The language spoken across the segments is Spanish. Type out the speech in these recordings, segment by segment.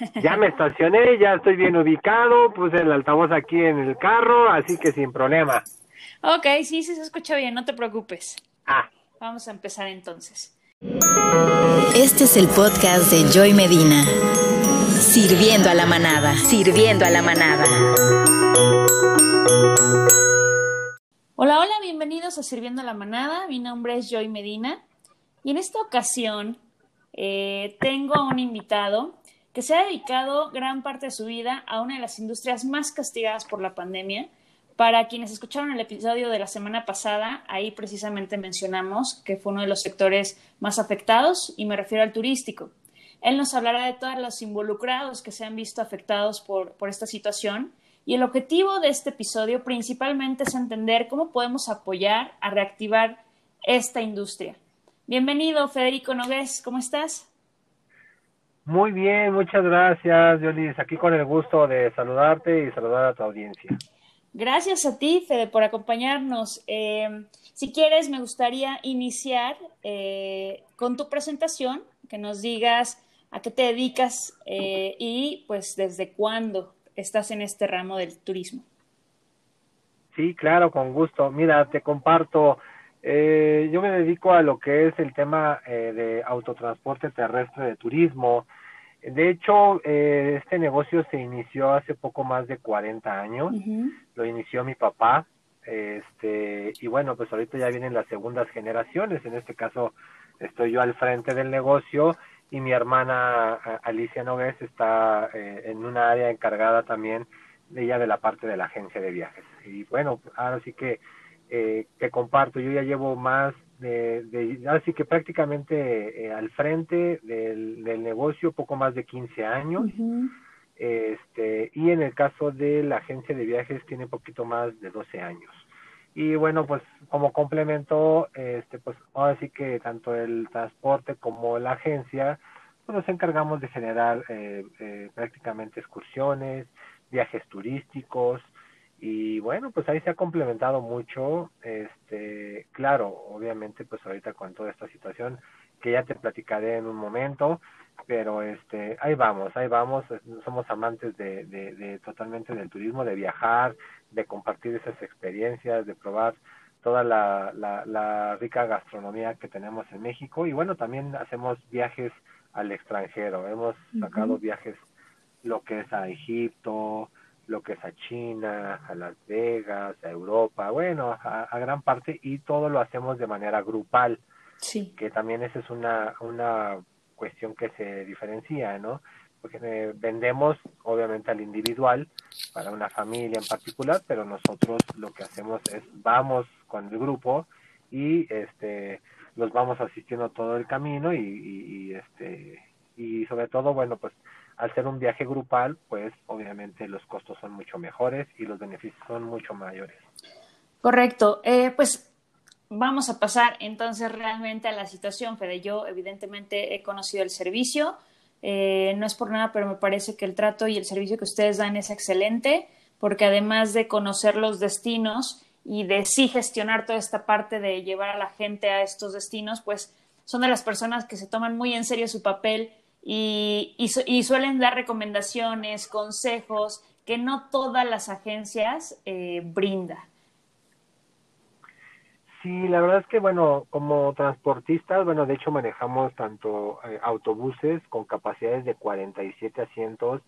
Ya me estacioné, ya estoy bien ubicado, puse el altavoz aquí en el carro, así que sin problema. Ok, sí, sí se escucha bien, no te preocupes. Ah. Vamos a empezar entonces. Este es el podcast de Joy Medina. Sirviendo a la manada, sirviendo a la manada. Hola, hola, bienvenidos a Sirviendo a la manada. Mi nombre es Joy Medina y en esta ocasión eh, tengo a un invitado que se ha dedicado gran parte de su vida a una de las industrias más castigadas por la pandemia. Para quienes escucharon el episodio de la semana pasada, ahí precisamente mencionamos que fue uno de los sectores más afectados y me refiero al turístico. Él nos hablará de todos los involucrados que se han visto afectados por, por esta situación y el objetivo de este episodio principalmente es entender cómo podemos apoyar a reactivar esta industria. Bienvenido, Federico Nogués, ¿cómo estás? Muy bien, muchas gracias, Yolis. Aquí con el gusto de saludarte y saludar a tu audiencia. Gracias a ti, Fede, por acompañarnos. Eh, si quieres, me gustaría iniciar eh, con tu presentación, que nos digas a qué te dedicas eh, y pues desde cuándo estás en este ramo del turismo. Sí, claro, con gusto. Mira, te comparto eh, yo me dedico a lo que es el tema eh, de autotransporte terrestre de turismo. De hecho, eh, este negocio se inició hace poco más de 40 años. Lo inició mi papá. Este, y bueno, pues ahorita ya vienen las segundas generaciones. En este caso, estoy yo al frente del negocio y mi hermana Alicia Nogués está en una área encargada también de ella de la parte de la agencia de viajes. Y bueno, ahora sí que eh, que comparto. Yo ya llevo más de, de así que prácticamente eh, al frente del, del, negocio, poco más de 15 años. este, y en el caso de la agencia de viajes tiene poquito más de 12 años. Y bueno, pues como complemento, este, pues ahora sí que tanto el transporte como la agencia, pues nos encargamos de generar eh, eh, prácticamente excursiones, viajes turísticos, y bueno pues ahí se ha complementado mucho este claro obviamente pues ahorita con toda esta situación que ya te platicaré en un momento pero este ahí vamos ahí vamos somos amantes de, de, de totalmente del turismo de viajar de compartir esas experiencias de probar toda la, la, la rica gastronomía que tenemos en México y bueno también hacemos viajes al extranjero hemos sacado viajes lo que es a Egipto lo que es a China, a Las Vegas, a Europa, bueno, a, gran parte y todo lo hacemos de manera grupal. Sí. Que también esa es una, una cuestión que se diferencia, ¿no? Porque eh, vendemos obviamente al individual para una familia en particular, pero nosotros lo que hacemos es vamos con el grupo y este los vamos asistiendo todo el camino y, y este y sobre todo bueno pues al ser un viaje grupal, pues obviamente los costos son mucho mejores y los beneficios son mucho mayores. Correcto. Eh, pues vamos a pasar entonces realmente a la situación, Fede. Yo evidentemente he conocido el servicio, eh, no es por nada, pero me parece que el trato y el servicio que ustedes dan es excelente, porque además de conocer los destinos y de sí gestionar toda esta parte de llevar a la gente a estos destinos, pues son de las personas que se toman muy en serio su papel y, y, suelen dar recomendaciones, consejos que no todas las agencias eh, brindan. Sí, la verdad es que, bueno, como transportistas, bueno, de hecho manejamos tanto eh, autobuses con capacidades de 47 asientos,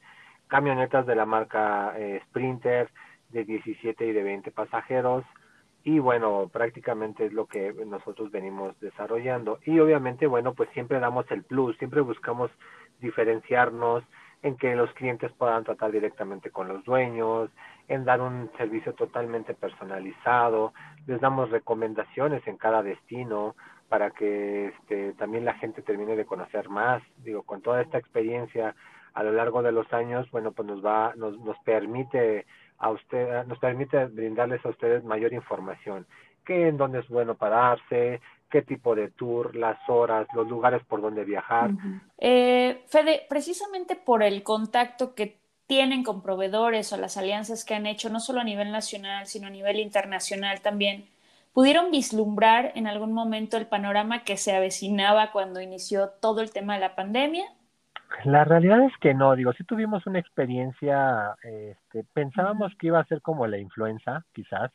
camionetas de la marca eh, Sprinter de 17 y de 20 pasajeros, y bueno, prácticamente es lo que nosotros venimos desarrollando. Y obviamente, bueno, pues siempre damos el plus, siempre buscamos diferenciarnos en que los clientes puedan tratar directamente con los dueños, en dar un servicio totalmente personalizado, les damos recomendaciones en cada destino para que este, también la gente termine de conocer más. Digo, con toda esta experiencia a lo largo de los años, bueno, pues nos va, nos, nos permite a usted, nos permite brindarles a ustedes mayor información, qué en dónde es bueno pararse, qué tipo de tour, las horas, los lugares por donde viajar. eh, Fede, precisamente por el contacto que tienen con proveedores o las alianzas que han hecho, no solo a nivel nacional, sino a nivel internacional también, ¿pudieron vislumbrar en algún momento el panorama que se avecinaba cuando inició todo el tema de la pandemia? La realidad es que no, digo, sí tuvimos una experiencia, este, pensábamos que iba a ser como la influenza, quizás,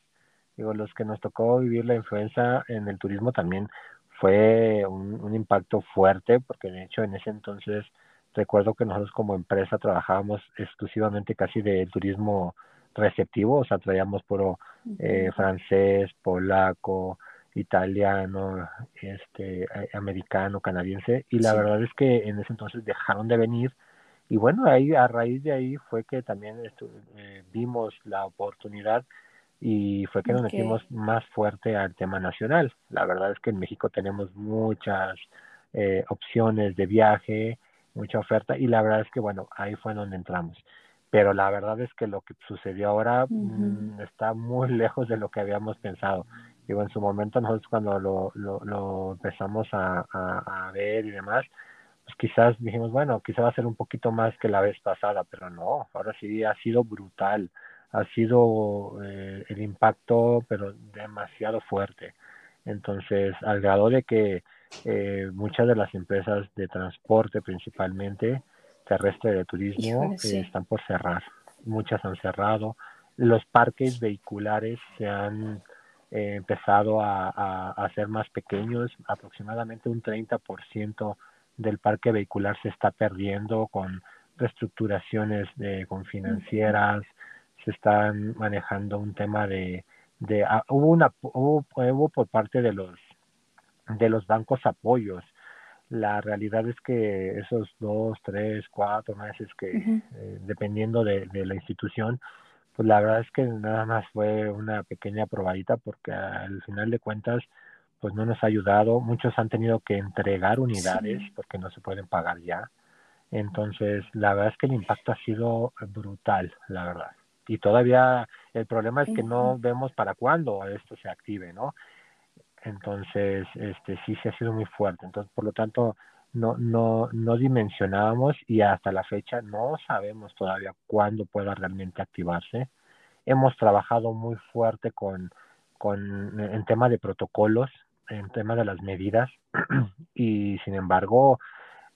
digo, los que nos tocó vivir la influenza en el turismo también fue un, un impacto fuerte, porque de hecho en ese entonces recuerdo que nosotros como empresa trabajábamos exclusivamente casi de turismo receptivo, o sea, traíamos puro eh, francés, polaco, italiano, este, americano, canadiense, y la verdad es que en ese entonces dejaron de venir, y bueno, ahí a raíz de ahí fue que también eh, vimos la oportunidad y fue que nos metimos más fuerte al tema nacional. La verdad es que en México tenemos muchas eh, opciones de viaje, mucha oferta y la verdad es que bueno, ahí fue donde entramos pero la verdad es que lo que sucedió ahora mm, está muy lejos de lo que habíamos pensado. Digo, en su momento nosotros cuando lo, lo, empezamos a, a, ver y demás, pues quizás dijimos, bueno, quizás va a ser un poquito más que la vez pasada, pero no, ahora sí ha sido brutal, ha sido eh, el impacto, pero demasiado fuerte. Entonces, al grado de que eh, muchas de las empresas de transporte principalmente, terrestre de turismo eh, están por cerrar. Muchas han cerrado. Los parques vehiculares se han eh, empezado a, a, hacer más pequeños. Aproximadamente un 30% del parque vehicular se está perdiendo con reestructuraciones de, con financieras. Se están manejando un tema de, de ah, hubo una hubo, hubo por parte de los de los bancos apoyos la realidad es que esos dos, tres, cuatro meses que, eh, dependiendo de, la institución, pues la verdad es que nada más fue una pequeña probadita porque al final de cuentas, pues no nos ha ayudado. Muchos han tenido que entregar unidades porque no se pueden pagar ya. Entonces, la verdad es que el impacto ha sido brutal, la verdad. Y todavía el problema es que no vemos para cuándo esto se active, ¿no? entonces este sí se ha sido muy fuerte entonces por lo tanto no no no dimensionábamos y hasta la fecha no sabemos todavía cuándo pueda realmente activarse. Hemos trabajado muy fuerte con con en tema de protocolos en tema de las medidas y sin embargo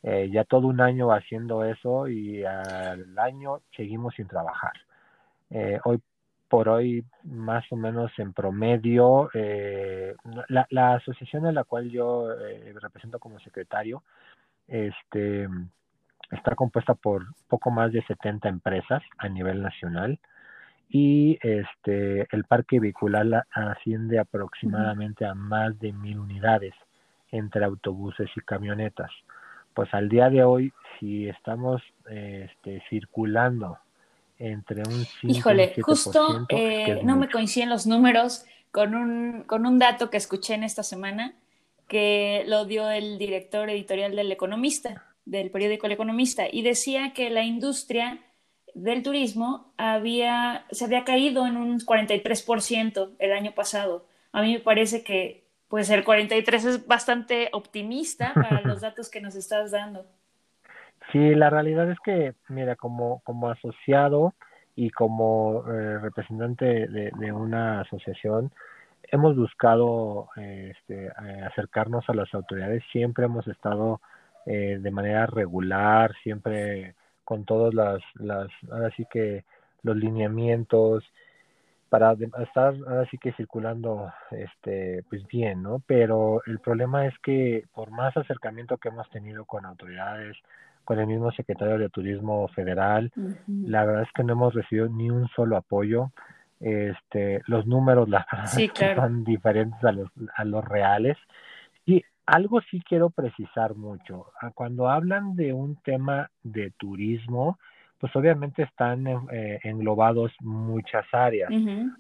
eh, ya todo un año haciendo eso y al año seguimos sin trabajar. Eh, hoy por hoy más o menos en promedio, eh, la, asociación a la cual yo eh, represento como secretario, este, está compuesta por poco más de 70 empresas a nivel nacional y este, el parque vehicular asciende aproximadamente a más de mil unidades entre autobuses y camionetas. Pues al día de hoy, si estamos este, circulando entre un 5 Híjole, justo eh, no me coinciden los números con un, con un dato que escuché en esta semana que lo dio el director editorial del Economista, del periódico El Economista, y decía que la industria del turismo había, se había caído en un 43% el año pasado. A mí me parece que pues el 43 es bastante optimista para los datos que nos estás dando. Sí, la realidad es que, mira, como, como asociado y como eh, representante de, una asociación, hemos buscado este, eh, acercarnos a las autoridades, siempre hemos estado eh, de manera regular, siempre con todas las, las, ahora sí que los lineamientos, para estar ahora sí que circulando este pues bien no pero el problema es que por más acercamiento que hemos tenido con autoridades con el mismo secretario de Turismo Federal. La verdad es que no hemos recibido ni un solo apoyo. Este, los números la son diferentes a los, a los reales. Y algo sí quiero precisar mucho. Ah, cuando hablan de un tema de turismo, pues obviamente están eh, englobados muchas áreas,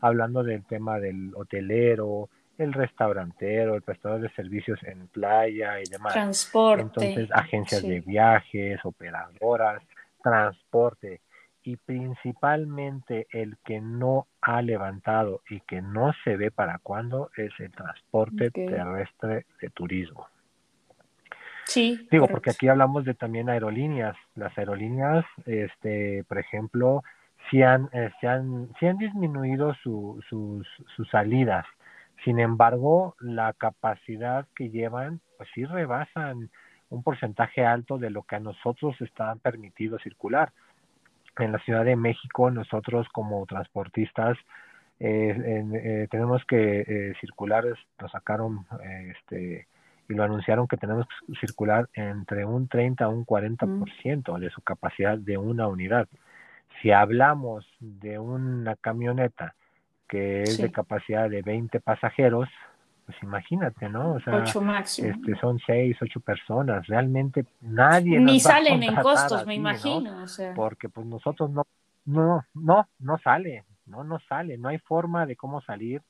hablando del tema del hotelero, el restaurantero, el prestador de servicios en playa y demás. Transporte. Entonces, agencias de viajes, operadoras, transporte. Y principalmente el que no ha levantado y que no se ve para cuándo es el transporte terrestre de turismo. Sí. Digo, porque aquí hablamos de también aerolíneas. Las aerolíneas, este, por ejemplo, sí han, eh, han, han disminuido su, sus, sus salidas sin embargo, la capacidad que llevan, pues sí rebasan un porcentaje alto de lo que a nosotros está permitido circular. En la Ciudad de México, nosotros como transportistas eh, eh, tenemos que eh, circular, lo sacaron este, y lo anunciaron que tenemos que circular entre un 30 a un 40% de su capacidad de una unidad. Si hablamos de una camioneta que es de capacidad de 20 pasajeros, pues imagínate, ¿no? O sea, ocho máximo. Este, son seis, ocho personas. Realmente nadie. Ni salen en costos, me imagino. O sea. Porque pues nosotros no, no, no, no sale, no, no sale, no hay forma de cómo salir.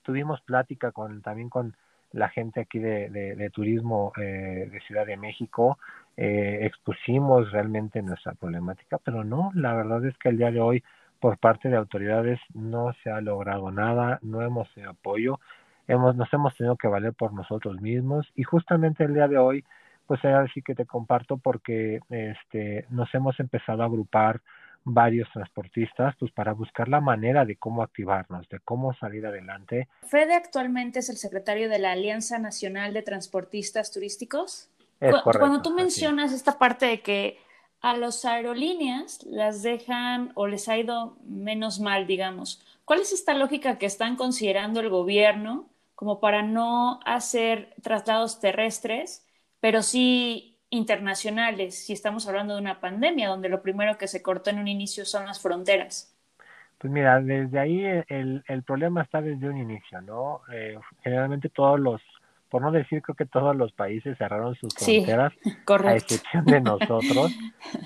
Tuvimos plática con también con la gente aquí de, de, turismo eh, de Ciudad de México, eh, expusimos realmente nuestra problemática, pero no, la verdad es que el día de hoy por parte de autoridades no se ha logrado nada, no hemos tenido apoyo, hemos, nos hemos tenido que valer por nosotros mismos y justamente el día de hoy, pues así que te comparto porque este, nos hemos empezado a agrupar varios transportistas, pues para buscar la manera de cómo activarnos, de cómo salir adelante. Fede actualmente es el secretario de la Alianza Nacional de Transportistas Turísticos. Cuando tú mencionas esta parte de que a las aerolíneas las dejan o les ha ido menos mal, digamos, ¿cuál es esta lógica que están considerando el gobierno como para no hacer traslados terrestres, pero sí internacionales, si estamos hablando de una pandemia, donde lo primero que se cortó en un inicio son las fronteras? Pues mira, desde ahí el, el problema está desde un inicio, ¿no? Eh, generalmente todos los, por no decir creo que todos los países cerraron sus fronteras, a excepción de nosotros.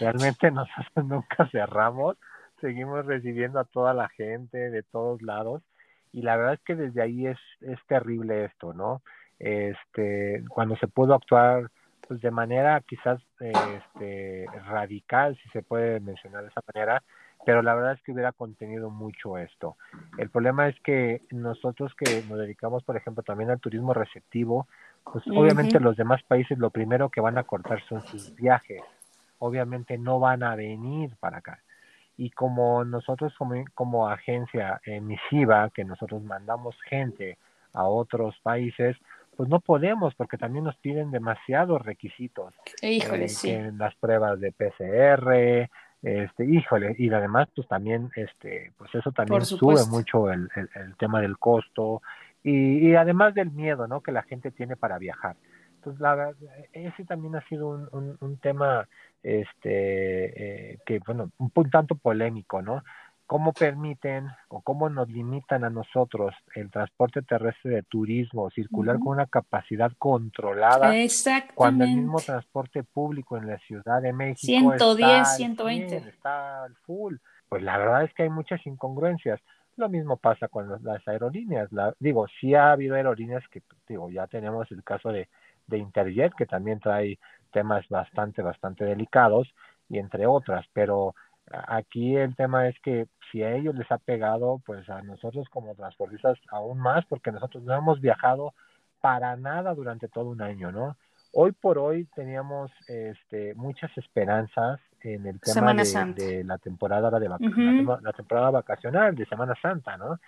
Realmente nosotros nunca cerramos, seguimos recibiendo a toda la gente de todos lados y la verdad es que desde ahí es, es terrible esto, ¿no? Este, cuando se pudo actuar pues de manera quizás este, radical, si se puede mencionar de esa manera, pero la verdad es que hubiera contenido mucho esto. El problema es que nosotros que nos dedicamos, por ejemplo, también al turismo receptivo, pues obviamente los demás países lo primero que van a cortar son sus viajes. Obviamente no van a venir para acá. Y como nosotros como, como agencia emisiva, que nosotros mandamos gente a otros países, pues no podemos porque también nos piden demasiados requisitos. Híjole, sí. En las pruebas de PCR, este, híjole, y además pues también, este, pues eso también sube mucho el, el, tema del costo y, y, además del miedo, ¿no? Que la gente tiene para viajar. Entonces, la ese también ha sido un, un, un tema, este, eh, que bueno, un tanto polémico, ¿no? Cómo permiten o cómo nos limitan a nosotros el transporte terrestre de turismo circular con una capacidad controlada cuando el mismo transporte público en la Ciudad de México 110, está 120 está al full. Pues la verdad es que hay muchas incongruencias. Lo mismo pasa con las aerolíneas. La, digo, sí ha habido aerolíneas que, digo, ya tenemos el caso de, de Interjet, que también trae temas bastante, bastante delicados, y entre otras, pero Aquí el tema es que si a ellos les ha pegado, pues a nosotros como transportistas aún más, porque nosotros no hemos viajado para nada durante todo un año, ¿no? Hoy por hoy teníamos este, muchas esperanzas en el tema de, la temporada de la, temporada vacacional de Semana Santa, ¿no?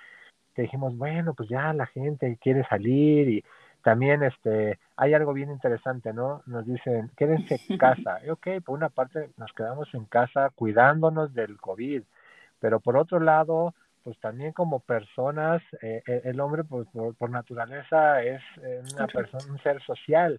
Que dijimos, bueno, pues ya la gente quiere salir y también este hay algo bien interesante, ¿no? Nos dicen, quédense en casa. Y ok, por una parte nos quedamos en casa cuidándonos del COVID, pero por otro lado, pues también como personas, eh, eh, el hombre pues, por, naturaleza es eh, una persona, un ser social.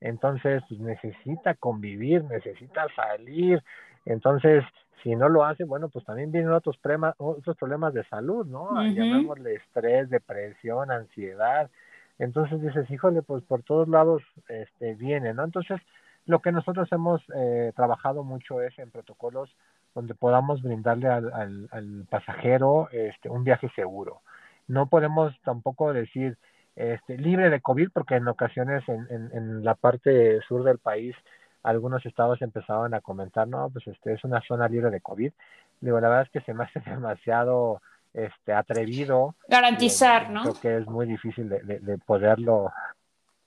Entonces, pues, necesita convivir, necesita salir. Entonces, si no lo hace, bueno, pues también vienen otros, problemas, otros problemas de salud, ¿no? Llamémosle estrés, depresión, ansiedad. Entonces dices, híjole, pues por todos lados este, viene, ¿no? Entonces, lo que nosotros hemos eh, trabajado mucho es en protocolos donde podamos brindarle al, al, pasajero este, un viaje seguro. No podemos tampoco decir este, libre de COVID, porque en ocasiones en, en, en la parte sur del país algunos estados empezaban a comentar, no, pues este es una zona libre de COVID. Digo, la verdad es que se me hace demasiado este atrevido. Garantizar, ¿no? Creo que es muy difícil de, de, poderlo.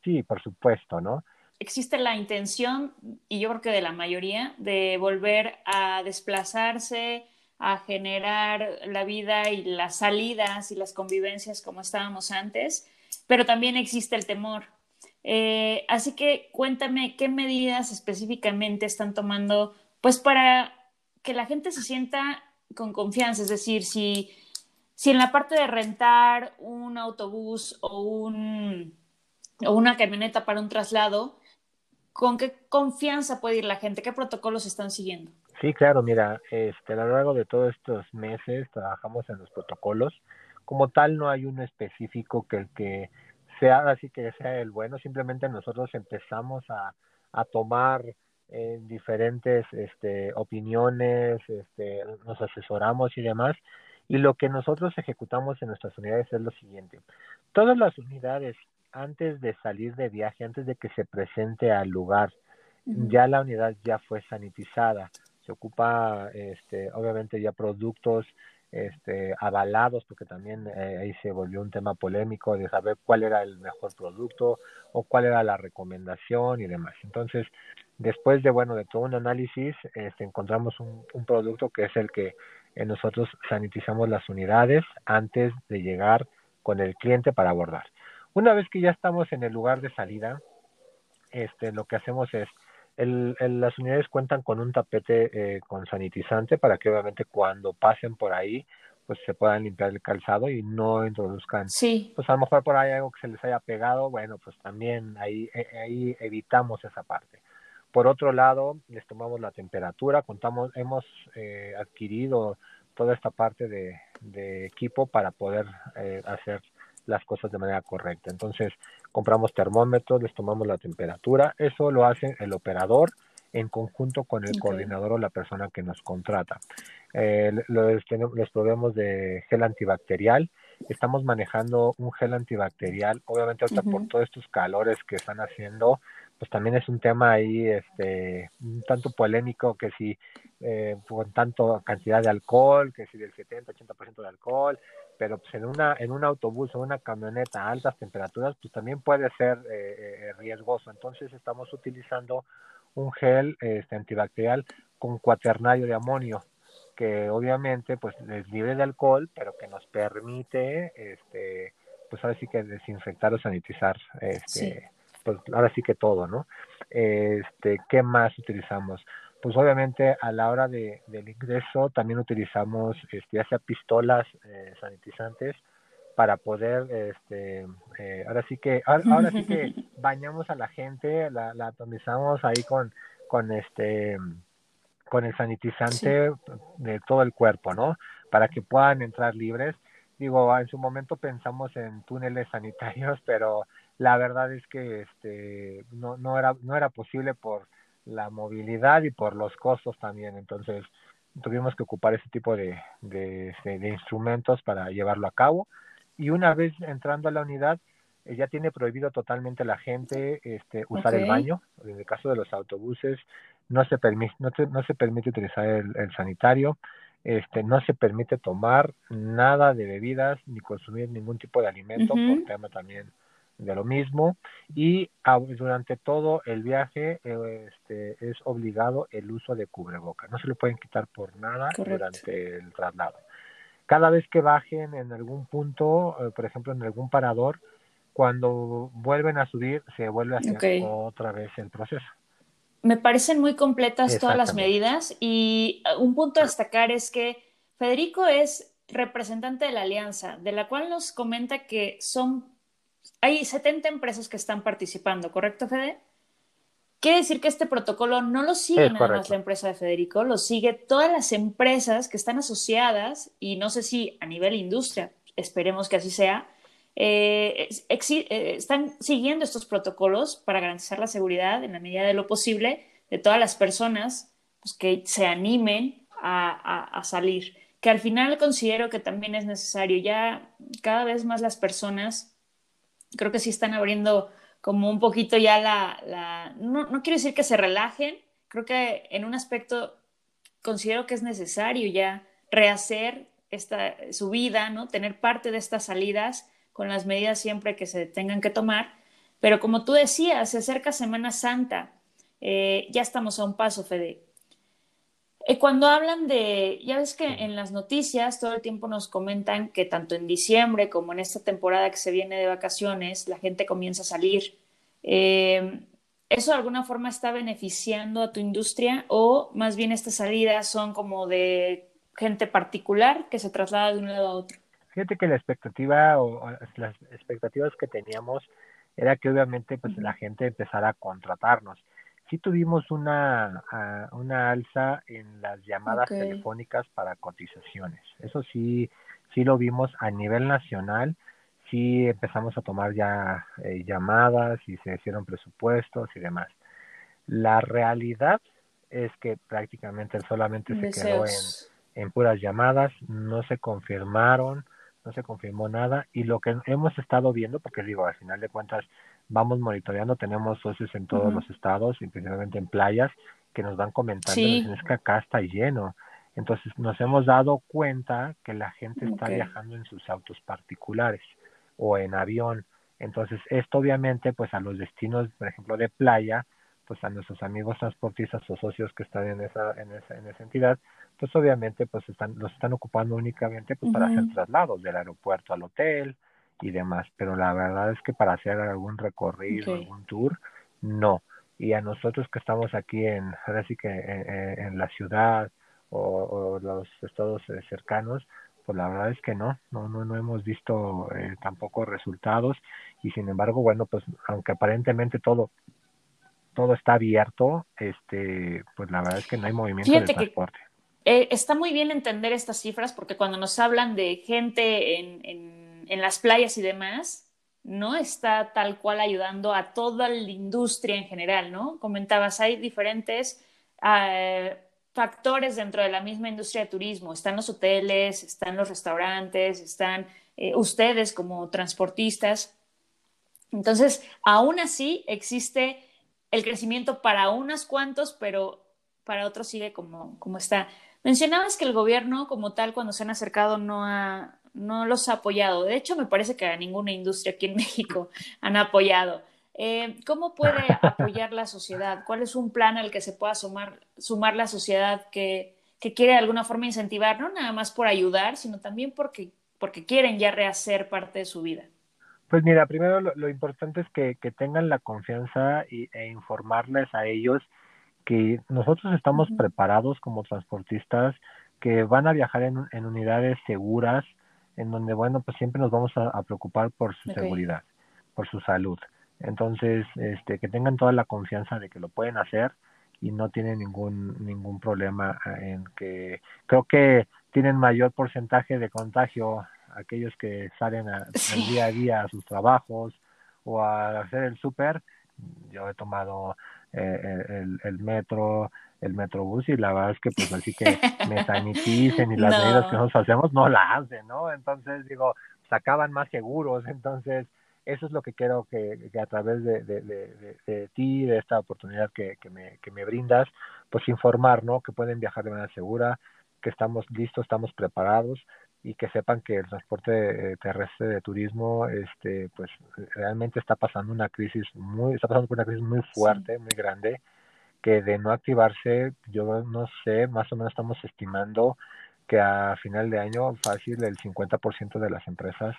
Sí, por supuesto, ¿no? Existe la intención, y yo creo que de la mayoría, de volver a desplazarse, a generar la vida y las salidas y las convivencias como estábamos antes, pero también existe el temor. Eh, así que cuéntame qué medidas específicamente están tomando, pues para que la gente se sienta con confianza, es decir, si, si en la parte de rentar un autobús o, un, o una camioneta para un traslado, ¿con qué confianza puede ir la gente? ¿Qué protocolos están siguiendo? Sí, claro, mira, este, a lo largo de todos estos meses trabajamos en los protocolos. Como tal, no hay uno específico que el que sea así que sea el bueno, simplemente nosotros empezamos a, a tomar diferentes este, opiniones, este, nos asesoramos y demás, y lo que nosotros ejecutamos en nuestras unidades es lo siguiente. Todas las unidades, antes de salir de viaje, antes de que se presente al lugar, ya la unidad ya fue sanitizada. Se ocupa este obviamente ya productos este avalados porque también eh, ahí se volvió un tema polémico de saber cuál era el mejor producto o cuál era la recomendación y demás. Entonces después de bueno de todo un análisis este, encontramos un, un producto que es el que eh, nosotros sanitizamos las unidades antes de llegar con el cliente para abordar. Una vez que ya estamos en el lugar de salida este lo que hacemos es el, las unidades cuentan con un tapete eh, con sanitizante para que obviamente cuando pasen por ahí pues se puedan limpiar el calzado y no introduzcan. Sí. pues a lo mejor por ahí algo que se les haya pegado bueno pues también ahí eh, ahí evitamos esa parte por otro lado les tomamos la temperatura contamos hemos eh, adquirido toda esta parte de, de equipo para poder eh, hacer las cosas de manera correcta. Entonces compramos termómetros, les tomamos la temperatura, eso lo hace el operador en conjunto con el coordinador o la persona que nos contrata. Eh, les, les proveemos de gel antibacterial, estamos manejando un gel antibacterial, obviamente ahorita por todos estos calores que están haciendo, pues también es un tema ahí este un tanto polémico que si eh, con tanto cantidad de alcohol, que si del 70, 80% de alcohol, pero pues en una en un autobús o una camioneta a altas temperaturas pues también puede ser eh, eh, riesgoso. Entonces estamos utilizando un gel este antibacterial con cuaternario de amonio que obviamente pues es libre de alcohol pero que nos permite este pues ahora sí que desinfectar o sanitizar este pues ahora sí que todo no este qué más utilizamos pues obviamente a la hora de, del ingreso también utilizamos este, ya sea pistolas eh, sanitizantes para poder este eh, ahora sí que ahora, sí que bañamos a la gente la, la atomizamos ahí con con este con el sanitizante de todo el cuerpo no para que puedan entrar libres. Digo en su momento pensamos en túneles sanitarios pero la verdad es que este no no era no era posible por la movilidad y por los costos también. Entonces, tuvimos que ocupar ese tipo de, de, de, instrumentos para llevarlo a cabo. Y una vez entrando a la unidad, eh, ya tiene prohibido totalmente la gente este, usar el baño. En el caso de los autobuses, no se, permite no, no se permite utilizar el, el sanitario. Este, no se permite tomar nada de bebidas ni consumir ningún tipo de alimento por tema también de lo mismo y durante todo el viaje este, es obligado el uso de cubreboca. No se lo pueden quitar por nada durante el traslado. Cada vez que bajen en algún punto, eh, por ejemplo en algún parador, cuando vuelven a subir se vuelve a hacer otra vez el proceso. Me parecen muy completas todas las medidas y uh, un punto a destacar es que Federico es representante de la alianza, de la cual nos comenta que son hay 70 empresas que están participando, ¿correcto, Fede? Quiere decir que este protocolo no lo sigue nada más la empresa de Federico, lo sigue todas las empresas que están asociadas y no sé si a nivel industria, esperemos que así sea, eh, eh, están siguiendo estos protocolos para garantizar la seguridad en la medida de lo posible de todas las personas pues, que se animen a salir, que al final considero que también es necesario. Ya cada vez más las personas creo que sí están abriendo como un poquito ya la, no, no, quiero decir que se relajen, creo que en un aspecto considero que es necesario ya rehacer esta, su vida, ¿no? Tener parte de estas salidas con las medidas siempre que se tengan que tomar. Pero como tú decías, se acerca Semana Santa, eh, ya estamos a un paso, Fede. Eh, cuando hablan de, ya ves que en las noticias todo el tiempo nos comentan que tanto en diciembre como en esta temporada que se viene de vacaciones, la gente comienza a salir. Eh, ¿Eso de alguna forma está beneficiando a tu industria o más bien estas salidas son como de gente particular que se traslada de un lado a otro? Fíjate que la expectativa o las expectativas que teníamos era que obviamente pues la gente empezara a contratarnos. Sí tuvimos una, ah, una alza en las llamadas telefónicas para cotizaciones. Eso sí, sí lo vimos a nivel nacional sí empezamos a tomar ya eh, llamadas y se hicieron presupuestos y demás. La realidad es que prácticamente solamente se quedó en, en puras llamadas, no se confirmaron, no se confirmó nada y lo que hemos estado viendo, porque digo, al final de cuentas vamos monitoreando, tenemos socios en todos los estados, principalmente en playas, que nos van comentando, es que acá está lleno. Entonces nos hemos dado cuenta que la gente está viajando en sus autos particulares o en avión. Entonces, esto obviamente, pues a los destinos, por ejemplo, de playa, pues a nuestros amigos transportistas o socios que están en esa, en esa, en esa entidad, pues obviamente, pues están, los están ocupando únicamente pues para hacer traslados del aeropuerto al hotel y demás. Pero la verdad es que para hacer algún recorrido, algún tour, no. Y a nosotros que estamos aquí en, ahora sí que en, la ciudad o, o los estados eh, cercanos, pues la verdad es que no, no, no, no hemos visto eh, tampoco resultados y sin embargo, bueno, pues aunque aparentemente todo todo está abierto, este, pues la verdad es que no hay movimiento de transporte. eh, está muy bien entender estas cifras porque cuando nos hablan de gente en, en, en, las playas y demás, no está tal cual ayudando a toda la industria en general, ¿no? Comentabas, hay diferentes uh, factores dentro de la misma industria de turismo. Están los hoteles, están los restaurantes, están eh, ustedes como transportistas. Entonces, aún así existe el crecimiento para unos cuantos, pero para otros sigue como, como está. Mencionabas que el gobierno como tal, cuando se han acercado, no, ha, no los ha apoyado. De hecho, me parece que a ninguna industria aquí en México han apoyado. Eh, ¿Cómo puede apoyar la sociedad? ¿Cuál es un plan al que se pueda sumar, sumar la sociedad que, que, quiere de alguna forma incentivar, no nada más por ayudar, sino también porque, porque quieren ya rehacer parte de su vida? Pues mira, primero lo, importante es que, que, tengan la confianza y, e informarles a ellos que nosotros estamos preparados como transportistas, que van a viajar en, en, unidades seguras, en donde, bueno, pues siempre nos vamos a, preocupar por su seguridad, por su salud. Entonces, este, que tengan toda la confianza de que lo pueden hacer y no tienen ningún ningún problema en que creo que tienen mayor porcentaje de contagio aquellos que salen a, día a día a sus trabajos o a hacer el súper. Yo he tomado eh, el, el, metro, el metrobús y la verdad es que pues así que me saniticen y las medidas que nosotros hacemos no la hacen, ¿no? Entonces digo, sacaban más seguros, entonces eso es lo que quiero que, a través de, de, de, de, ti, de esta oportunidad que, que, me, que me brindas, pues informar, ¿no? Que pueden viajar de manera segura, que estamos listos, estamos preparados y que sepan que el transporte eh, terrestre de turismo, este, pues realmente está pasando una crisis muy, está pasando por una crisis muy fuerte, muy grande, que de no activarse, yo no sé, más o menos estamos estimando que a final de año fácil el 50% de las empresas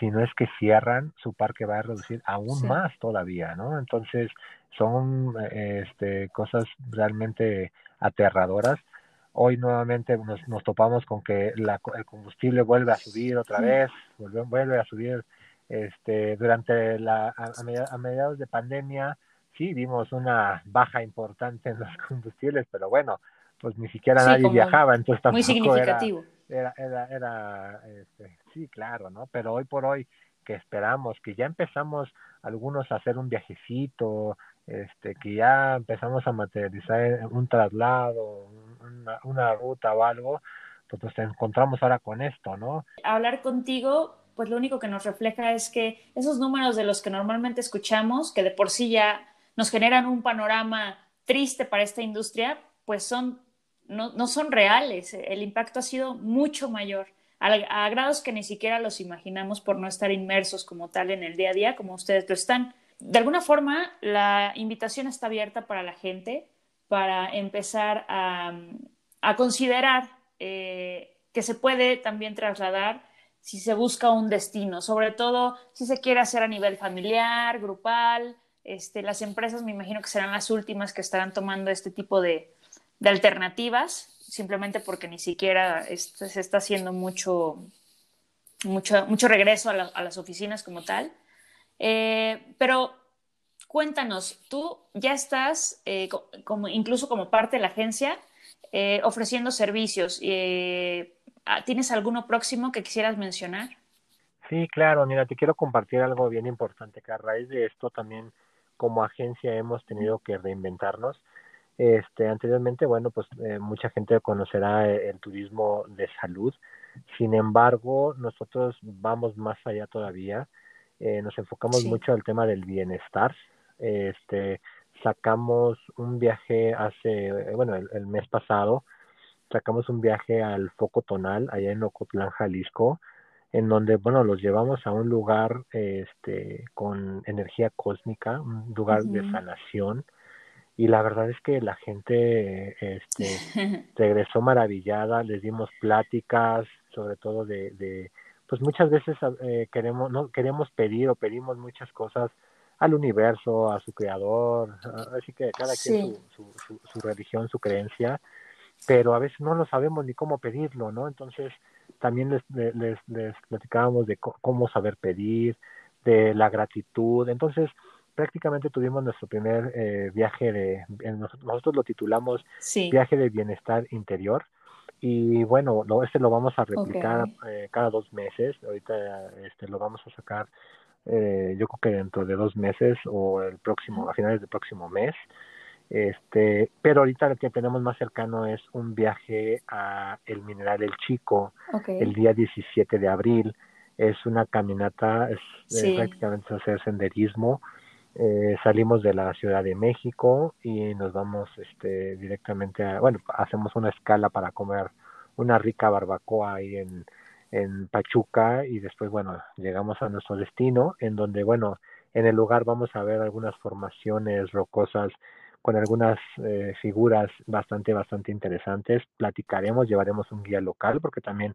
si no es que cierran, su parque va a reducir aún más todavía, ¿no? Entonces, son este, cosas realmente aterradoras. Hoy nuevamente nos, nos topamos con que la, el combustible vuelve a subir otra vez, vuelve, vuelve a subir. Este, durante la, a, mediados de pandemia, sí vimos una baja importante en los combustibles, pero bueno, pues ni siquiera nadie viajaba, entonces tampoco muy significativo. Era, era, era, este, sí, claro, ¿no? Pero hoy por hoy que esperamos, que ya empezamos algunos a hacer un viajecito, este, que ya empezamos a materializar un traslado, una, ruta o algo, pues nos encontramos ahora con esto, ¿no? Hablar contigo, pues lo único que nos refleja es que esos números de los que normalmente escuchamos, que de por sí ya nos generan un panorama triste para esta industria, pues son no, no son reales. El impacto ha sido mucho mayor, a, grados que ni siquiera los imaginamos por no estar inmersos como tal en el día a día, como ustedes lo están. De alguna forma, la invitación está abierta para la gente para empezar a, considerar eh, que se puede también trasladar si se busca un destino, sobre todo si se quiere hacer a nivel familiar, grupal, este, las empresas me imagino que serán las últimas que estarán tomando este tipo de, alternativas, simplemente porque ni siquiera se está haciendo mucho, mucho, mucho regreso a, las oficinas como tal. Eh, pero cuéntanos, tú ya estás, eh, como, incluso como parte de la agencia, eh, ofreciendo servicios. Ah, ¿Tienes alguno próximo que quisieras mencionar? Sí, claro, mira, te quiero compartir algo bien importante, que a raíz de esto también como agencia hemos tenido que reinventarnos. Este, anteriormente, bueno, pues eh, mucha gente conocerá el, turismo de salud. Sin embargo, nosotros vamos más allá todavía. Eh, nos enfocamos mucho al tema del bienestar. Este, sacamos un viaje hace, bueno, el, el, mes pasado, sacamos un viaje al Foco Tonal, allá en Ocotlán, Jalisco, en donde, bueno, los llevamos a un lugar este, con energía cósmica, un lugar de sanación, y la verdad es que la gente este, regresó maravillada, les dimos pláticas, sobre todo de, de pues muchas veces eh, queremos, no, queremos pedir o pedimos muchas cosas al universo, a su creador, así que cada quien su, su, su religión, su creencia, pero a veces no lo sabemos ni cómo pedirlo, ¿no? Entonces, también les, les, les platicábamos de cómo saber pedir, de la gratitud. Entonces, prácticamente tuvimos nuestro primer eh, viaje de, nosotros lo titulamos viaje de bienestar interior. Y bueno, lo, este lo vamos a replicar eh, cada dos meses. Ahorita este, lo vamos a sacar, eh, yo creo que dentro de dos meses o el próximo, a finales del próximo mes. Este, pero ahorita lo que tenemos más cercano es un viaje a el Mineral El Chico el día 17 de abril. Es una caminata, es eh, prácticamente hacer senderismo. Eh, salimos de la Ciudad de México y nos vamos este, directamente a, bueno, hacemos una escala para comer una rica barbacoa ahí en, en Pachuca y después, bueno, llegamos a nuestro destino en donde, bueno, en el lugar vamos a ver algunas formaciones rocosas con algunas eh, figuras bastante, bastante interesantes. Platicaremos, llevaremos un guía local, porque también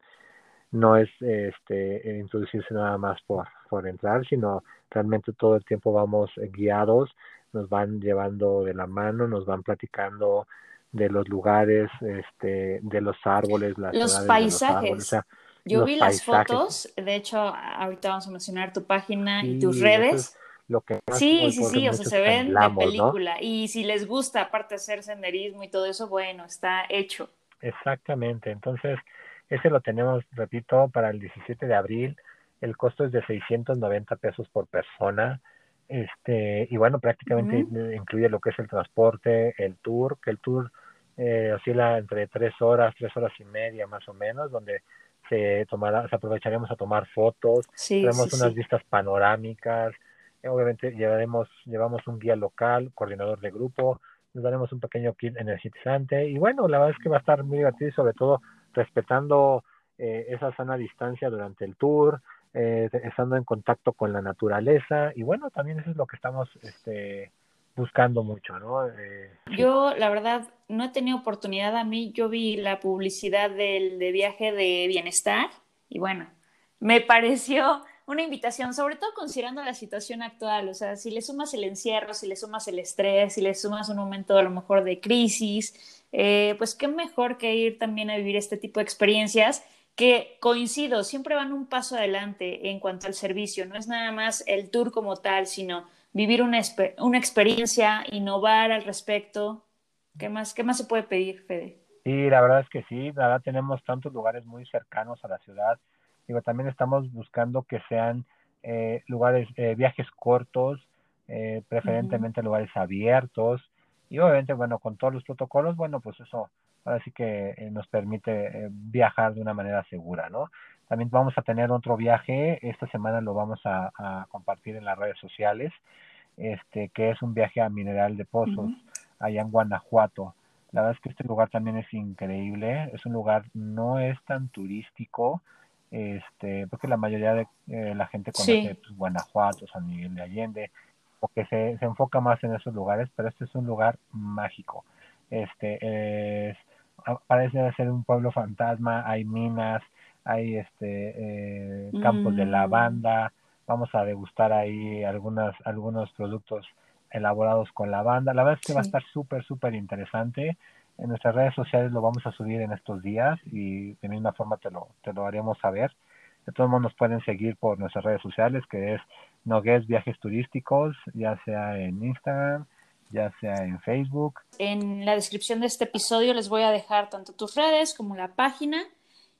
no es este, introducirse nada más por, por entrar, sino realmente todo el tiempo vamos guiados, nos van llevando de la mano, nos van platicando de los lugares, este, de los árboles, las los paisajes. Yo vi las fotos, de hecho, ahorita vamos a mencionar tu página y tus redes. lo que sí sí sí o sea se ven de película. Y si les gusta aparte hacer senderismo y todo eso bueno está hecho. Exactamente entonces ese lo tenemos repito para el 17 de abril. El costo es de 690 pesos por persona. Este y bueno prácticamente incluye lo que es el transporte el tour que el tour eh, oscila entre tres horas tres horas y media más o menos donde se tomará, se aprovecharemos a tomar fotos, tenemos unas vistas panorámicas, obviamente llevaremos, llevamos un guía local, coordinador de grupo, nos daremos un pequeño kit energizante y bueno, la verdad es que va a estar muy divertido y sobre todo respetando eh, esa sana distancia durante el tour, eh, estando en contacto con la naturaleza y bueno, también eso es lo que estamos este, buscando mucho, ¿no? Eh, yo, la verdad, no he tenido oportunidad. A mí, yo vi la publicidad del de viaje de bienestar y bueno, me pareció una invitación, sobre todo considerando la situación actual, o sea, si le sumas el encierro, si le sumas el estrés, si le sumas un momento a lo mejor de crisis, eh, pues qué mejor que ir también a vivir este tipo de experiencias que coincido, siempre van un paso adelante en cuanto al servicio, no es nada más el tour como tal, sino vivir una, una experiencia, innovar al respecto. ¿Qué más, ¿Qué más se puede pedir, Fede? Sí, la verdad es que sí, la verdad tenemos tantos lugares muy cercanos a la ciudad Digo, también estamos buscando que sean eh, lugares, eh, viajes cortos, eh, preferentemente lugares abiertos y obviamente, bueno, con todos los protocolos, bueno, pues eso ahora sí que nos permite viajar de una manera segura, ¿no? También vamos a tener otro viaje, esta semana lo vamos a, compartir en las redes sociales, este, que es un viaje a Mineral de Pozos, allá en Guanajuato. La verdad es que este lugar también es increíble, es un lugar, no es tan turístico, este, porque la mayoría de eh, la gente conoce pues, Guanajuato, San Miguel de Allende, porque se, se enfoca más en esos lugares, pero este es un lugar mágico. Este es, parece ser un pueblo fantasma, hay minas, hay este eh, campos de mm. lavanda, vamos a degustar ahí algunas, algunos productos elaborados con la banda. La verdad es que va a estar súper, súper interesante. En nuestras redes sociales lo vamos a subir en estos días y de misma forma te lo, te lo haremos saber. De todos modos nos pueden seguir por nuestras redes sociales que es Nogués Viajes Turísticos, ya sea en Instagram, ya sea en Facebook. En la descripción de este episodio les voy a dejar tanto tus redes como la página.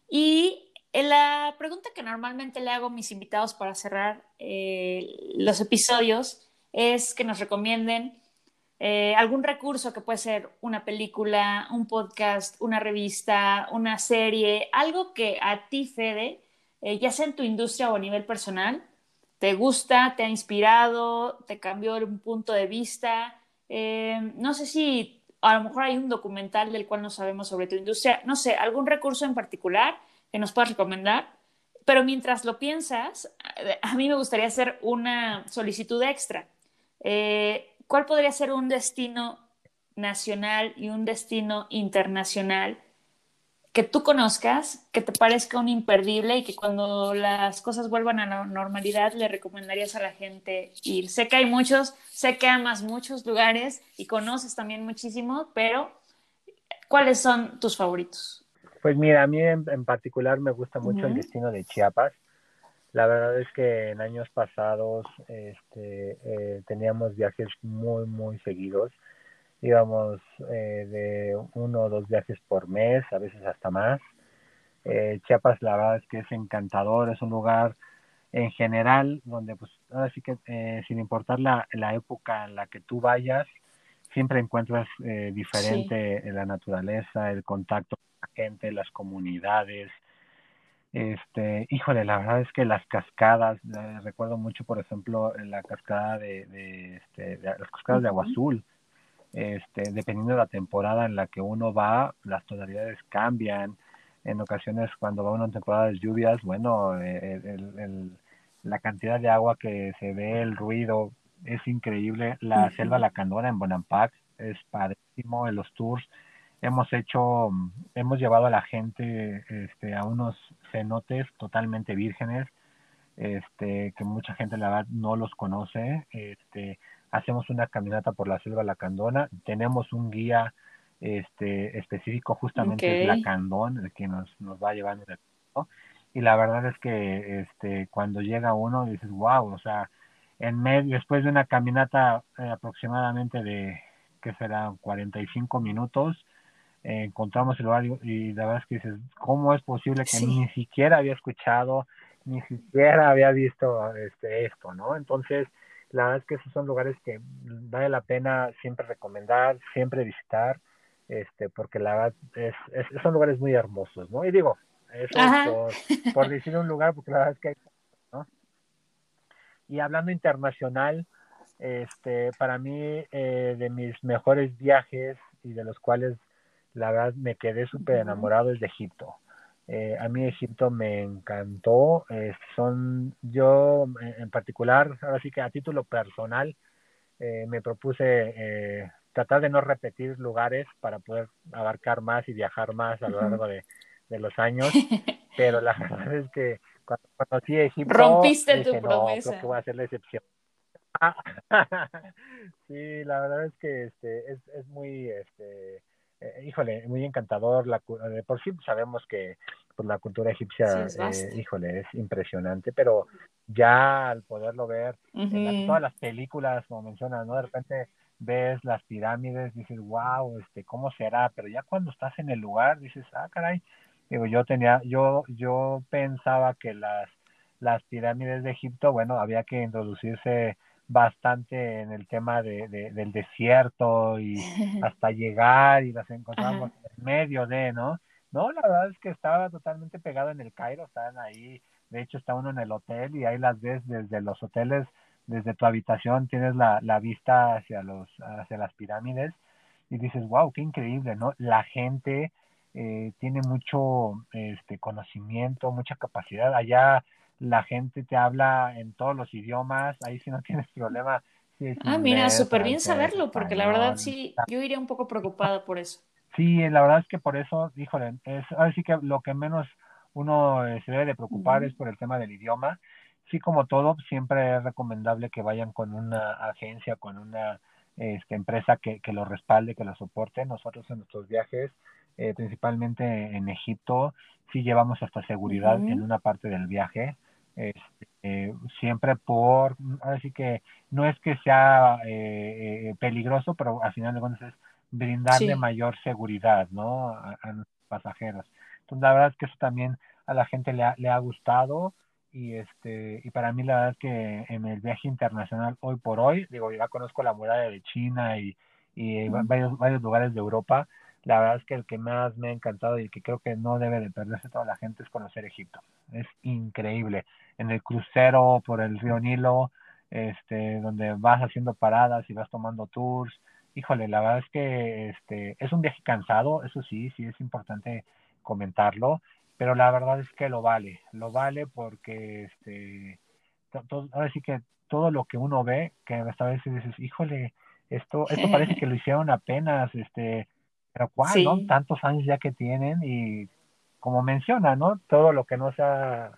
Y la pregunta que normalmente le hago a mis invitados para cerrar eh, los episodios es que nos recomienden eh, algún recurso que puede ser una película, un podcast, una revista, una serie, algo que a ti, Fede, eh, ya sea en tu industria o a nivel personal, te gusta, te ha inspirado, te cambió un punto de vista. Eh, no sé si a lo mejor hay un documental del cual no sabemos sobre tu industria, no sé, algún recurso en particular que nos puedas recomendar. Pero mientras lo piensas, a mí me gustaría hacer una solicitud extra. Eh, ¿Cuál podría ser un destino nacional y un destino internacional que tú conozcas, que te parezca un imperdible y que cuando las cosas vuelvan a la normalidad le recomendarías a la gente ir. Sé que hay muchos, sé que amas muchos lugares y conoces también muchísimo, pero ¿cuáles son tus favoritos? Pues mira, a mí en, particular me gusta mucho el destino de Chiapas. La verdad es que en años pasados este, eh, teníamos viajes muy, muy seguidos íbamos eh, de uno o dos viajes por mes, a veces hasta más. Eh, Chiapas la verdad es que es encantador, es un lugar en general donde pues ahora sí que eh, sin importar la, la, época en la que tú vayas, siempre encuentras diferente la naturaleza, el contacto con la gente, las comunidades. Este, híjole, la verdad es que las cascadas, recuerdo mucho, por ejemplo, la cascada de, de, este, de las cascadas de Agua Azul, este, dependiendo de la temporada en la que uno va, las tonalidades cambian. En ocasiones, cuando va uno en temporadas de lluvias, bueno, eh, la cantidad de agua que se ve, el ruido, es increíble. La selva Lacandona en Bonampak es padrísimo en los tours. Hemos hecho, hemos llevado a la gente este, a unos cenotes totalmente vírgenes, este, que mucha gente la verdad no los conoce. Este, hacemos una caminata por la selva lacandona, tenemos un guía este específico justamente de lacandón, el que nos, nos va llevando el y la verdad es que este cuando llega uno dices wow, o sea, en medio después de una caminata eh, aproximadamente de que será 45 minutos eh, encontramos el lugar y, la verdad es que dices, ¿cómo es posible que ni siquiera había escuchado, ni siquiera había visto este esto, ¿no? Entonces, la verdad es que esos son lugares que vale la pena siempre recomendar, siempre visitar, este, porque la verdad es, son lugares muy hermosos, ¿no? Y digo, eso por, por, decir un lugar, porque la verdad es que hay, ¿no? Y hablando internacional, este, para mí, eh, de mis mejores viajes y de los cuales la verdad me quedé súper enamorado es de Egipto. Eh, a mí Egipto me encantó. Eh, son yo en particular, ahora sí que a título personal, eh, me propuse tratar de no repetir lugares para poder abarcar más y viajar más a lo largo de, los años. Pero la verdad es que cuando conocí Egipto, rompiste tu promesa. creo que voy a hacer la excepción. sí, la verdad es que este es, es muy este eh, híjole, muy encantador. La, de por sí sabemos que pues, la cultura egipcia, eh, híjole, es impresionante, pero ya al poderlo ver en todas las películas, como mencionas, ¿no? De repente ves las pirámides, dices, wow, este, ¿cómo será? Pero ya cuando estás en el lugar, dices, ah, caray, digo, yo tenía, yo, yo pensaba que las, las pirámides de Egipto, bueno, había que introducirse bastante en el tema de, del desierto y hasta llegar y las encontramos en medio de, ¿no? No, la verdad es que estaba totalmente pegado en el Cairo, estaban ahí, de hecho está uno en el hotel y ahí las ves desde los hoteles, desde tu habitación tienes la, la vista hacia los, hacia las pirámides y dices, wow, qué increíble, ¿no? La gente eh, tiene mucho este conocimiento, mucha capacidad. Allá la gente te habla en todos los idiomas, ahí sí no tienes problema. ah, mira, súper bien saberlo, porque la verdad sí, yo iría un poco preocupada por eso. Sí, la verdad es que por eso, híjole, es, ahora sí que lo que menos uno eh, se debe de preocupar es por el tema del idioma, sí como todo, siempre es recomendable que vayan con una agencia, con una este, empresa que, que lo respalde, que lo soporte. Nosotros en nuestros viajes, eh, principalmente en Egipto, sí llevamos hasta seguridad en una parte del viaje. Este, eh, siempre por, así que no es que sea eh, eh, peligroso, pero al final de cuentas es brindarle mayor seguridad, ¿no? A, los pasajeros. Entonces, la verdad es que eso también a la gente le ha, le ha gustado y este y para mí la verdad es que en el viaje internacional hoy por hoy digo ya conozco la muralla de China y, y varios varios lugares de Europa la verdad es que el que más me ha encantado y que creo que no debe de perderse toda la gente es conocer Egipto. Es increíble. En el crucero por el río Nilo, este, donde vas haciendo paradas y vas tomando tours. Híjole, la verdad es que este, es un viaje cansado, eso sí, sí es importante comentarlo, pero la verdad es que lo vale, lo vale porque este, ahora sí que todo lo que uno ve, que a veces dices, híjole, esto, esto parece que lo hicieron apenas, este, pero ¿cuál, no? Tantos años ya que tienen y como menciona, ¿no? Todo lo que no se ha,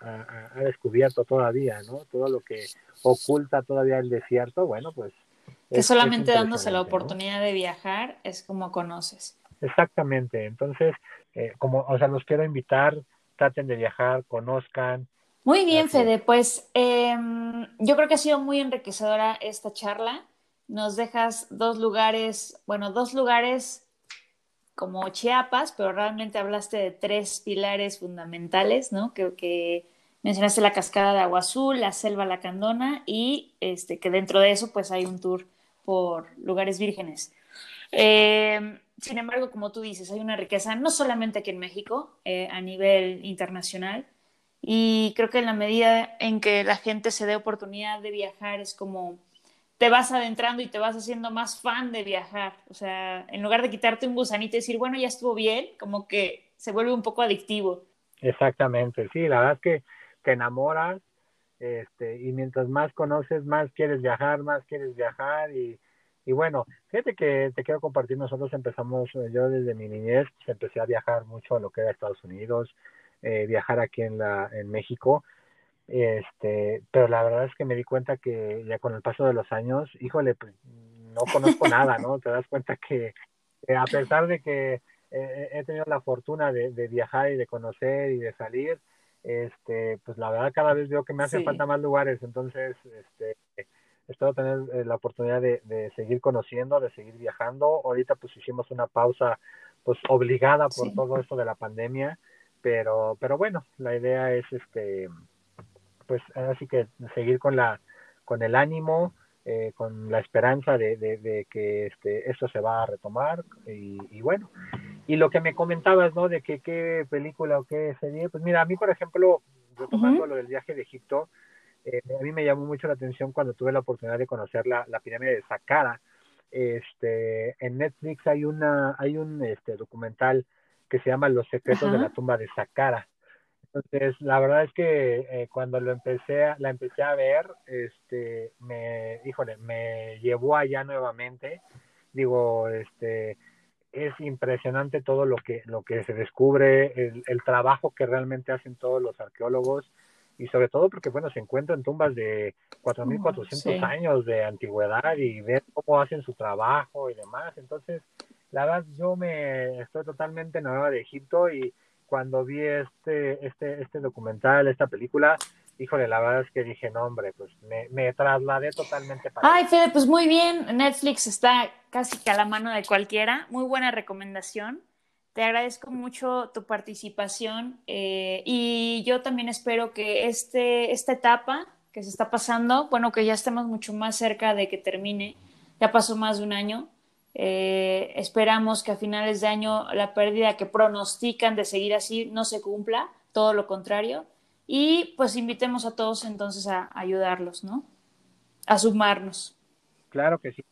descubierto todavía, ¿no? Todo lo que oculta todavía el desierto, bueno, pues... Que solamente dándose la oportunidad de viajar es como conoces. Exactamente, entonces, eh, como, o sea, los quiero invitar, traten de viajar, conozcan. Muy bien, Fede, pues em, yo creo que ha sido muy enriquecedora esta charla. Nos dejas dos lugares, bueno, dos lugares como Chiapas, pero realmente hablaste de tres pilares fundamentales, ¿no? Que, que mencionaste la cascada de Agua Azul, la selva Lacandona y este, que dentro de eso pues hay un tour por lugares vírgenes. Eh, sin embargo, como tú dices, hay una riqueza no solamente aquí en México, eh, a nivel internacional. Y creo que en la medida en que la gente se dé oportunidad de viajar es como te vas adentrando y te vas haciendo más fan de viajar. O sea, en lugar de quitarte un gusanito y decir, bueno, ya estuvo bien, como que se vuelve un poco adictivo. Exactamente, sí, la verdad es que te enamoras este, y mientras más conoces, más quieres viajar, más quieres viajar y, bueno, fíjate que te quiero compartir, nosotros empezamos, eh, yo desde mi niñez pues, empecé a viajar mucho a lo que era Estados Unidos, eh, viajar aquí en, la, en México este, pero la verdad es que me di cuenta que ya con el paso de los años, híjole, pues no conozco nada, ¿no? Te das cuenta que a pesar de que eh, he tenido la fortuna de, viajar y de conocer y de salir, este, pues la verdad cada vez veo que me hacen falta más lugares, entonces, este, espero tener eh, la oportunidad de, de, seguir conociendo, de seguir viajando. Ahorita pues hicimos una pausa pues obligada por todo esto de la pandemia, pero, pero bueno, la idea es este pues así que seguir con la con el ánimo eh, con la esperanza de, de, que este, esto se va a retomar y, bueno. Y lo que me comentabas no de que qué película o qué serie pues mira a mí por ejemplo retomando lo del viaje de Egipto eh, a mí me llamó mucho la atención cuando tuve la oportunidad de conocer la, la pirámide de Saqqara. Este en Netflix hay una hay un este documental que se llama Los secretos de la tumba de Saqqara entonces, la verdad es que eh, cuando lo empecé, a, la empecé a ver, este, me, híjole, me llevó allá nuevamente. Digo, este, es impresionante todo lo que, lo que se descubre, el, el trabajo que realmente hacen todos los arqueólogos y sobre todo porque, bueno, se encuentran tumbas de 4.400 sí. años de antigüedad y ver cómo hacen su trabajo y demás. Entonces, la verdad, yo me estoy totalmente enamorado de Egipto y cuando vi este, este, este documental, esta película, híjole, la verdad es que dije, no, hombre, pues me, me trasladé totalmente para. Ay, Fede, pues muy bien. Netflix está casi que a la mano de cualquiera. Muy buena recomendación. Te agradezco mucho tu participación eh, y yo también espero que este, esta etapa que se está pasando, bueno, que ya estemos mucho más cerca de que termine. Ya pasó más de un año eh, esperamos que a finales de año la pérdida que pronostican de seguir así no se cumpla, todo lo contrario. Y pues invitemos a todos entonces a, ayudarlos, ¿no? A sumarnos. Claro que sí,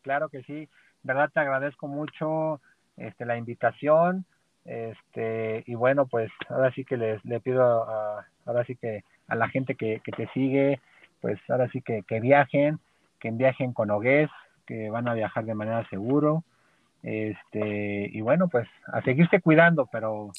claro que sí. verdad te agradezco mucho este, la invitación. Este, y bueno, pues ahora sí que les, le pido a, ahora sí que a la gente que, te sigue, pues ahora sí que, que viajen, que viajen con hogués, que van a viajar de manera seguro. Este, y bueno, pues a seguirse cuidando, pero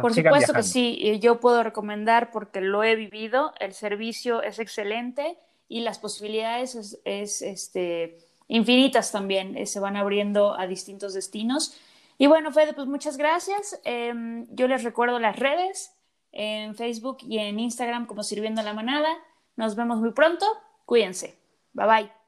Por supuesto que sí, yo puedo recomendar porque lo he vivido, el servicio es excelente y las posibilidades es, este, infinitas también, eh, se van abriendo a distintos destinos. Y bueno, Fede, pues muchas gracias. Em, yo les recuerdo las redes en Facebook y en Instagram como Sirviendo la Manada. Nos vemos muy pronto. Cuídense. Bye bye.